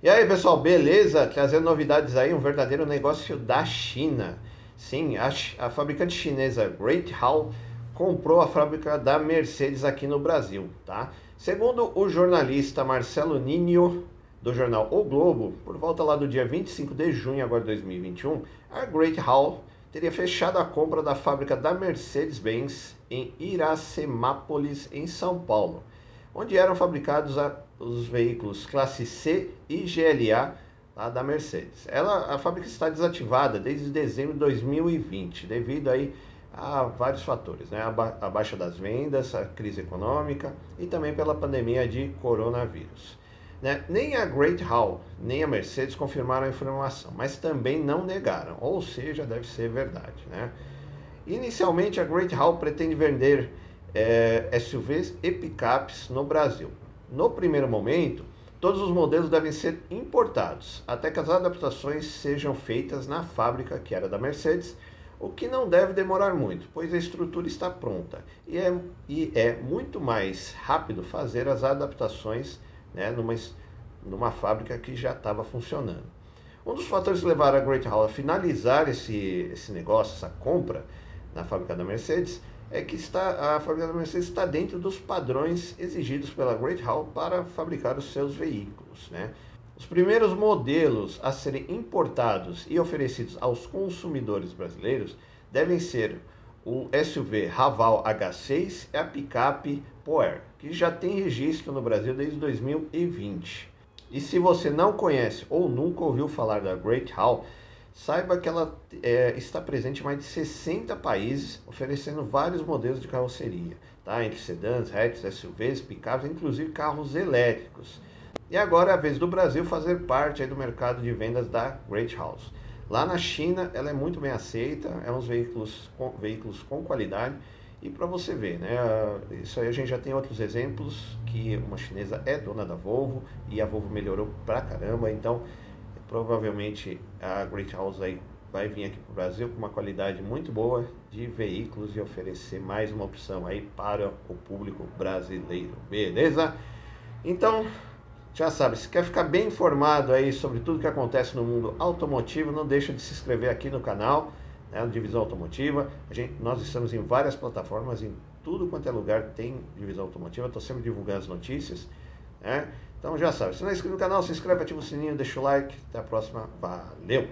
E aí, pessoal, beleza? Trazendo novidades aí, um verdadeiro negócio da China. Sim, a, a fabricante chinesa Great Hall comprou a fábrica da Mercedes aqui no Brasil, tá? Segundo o jornalista Marcelo Ninho, do jornal O Globo, por volta lá do dia 25 de junho agora de 2021, a Great Hall teria fechado a compra da fábrica da Mercedes-Benz em Iracemápolis, em São Paulo, onde eram fabricados os veículos classe C e GLA da Mercedes. Ela, a fábrica está desativada desde dezembro de 2020, devido aí a vários fatores, né? a, ba a baixa das vendas, a crise econômica e também pela pandemia de coronavírus. Né? Nem a Great Hall nem a Mercedes confirmaram a informação, mas também não negaram, ou seja, deve ser verdade. Né? Inicialmente, a Great Hall pretende vender é, SUVs e picapes no Brasil. No primeiro momento, todos os modelos devem ser importados, até que as adaptações sejam feitas na fábrica que era da Mercedes, o que não deve demorar muito, pois a estrutura está pronta e é, e é muito mais rápido fazer as adaptações né, numa, numa fábrica que já estava funcionando. Um dos fatores que levaram a Great Hall a finalizar esse, esse negócio, essa compra na fábrica da Mercedes, é que está, a fábrica da Mercedes está dentro dos padrões exigidos pela Great Hall para fabricar os seus veículos. Né? Os primeiros modelos a serem importados e oferecidos aos consumidores brasileiros devem ser o SUV Raval H6 e a picape Poer, que já tem registro no Brasil desde 2020. E se você não conhece ou nunca ouviu falar da Great Hall, Saiba que ela é, está presente em mais de 60 países, oferecendo vários modelos de carroceria, tá? entre sedãs, hatches, SUVs, picapes, inclusive carros elétricos. E agora é a vez do Brasil fazer parte do mercado de vendas da Great House. Lá na China, ela é muito bem aceita, é uns veículos com, veículos com qualidade. E para você ver, né, isso aí a gente já tem outros exemplos que uma chinesa é dona da Volvo e a Volvo melhorou pra caramba. Então, provavelmente a Great House aí vai vir aqui para o Brasil com uma qualidade muito boa de veículos e oferecer mais uma opção aí para o público brasileiro, beleza? Então, já sabe, se quer ficar bem informado aí sobre tudo que acontece no mundo automotivo, não deixa de se inscrever aqui no canal, né, Divisão Automotiva. A gente, nós estamos em várias plataformas, em tudo quanto é lugar tem Divisão Automotiva, estou sempre divulgando as notícias, né? Então já sabe, se não é inscrito no canal, se inscreve, ativa o sininho, deixa o like. Até a próxima. Valeu!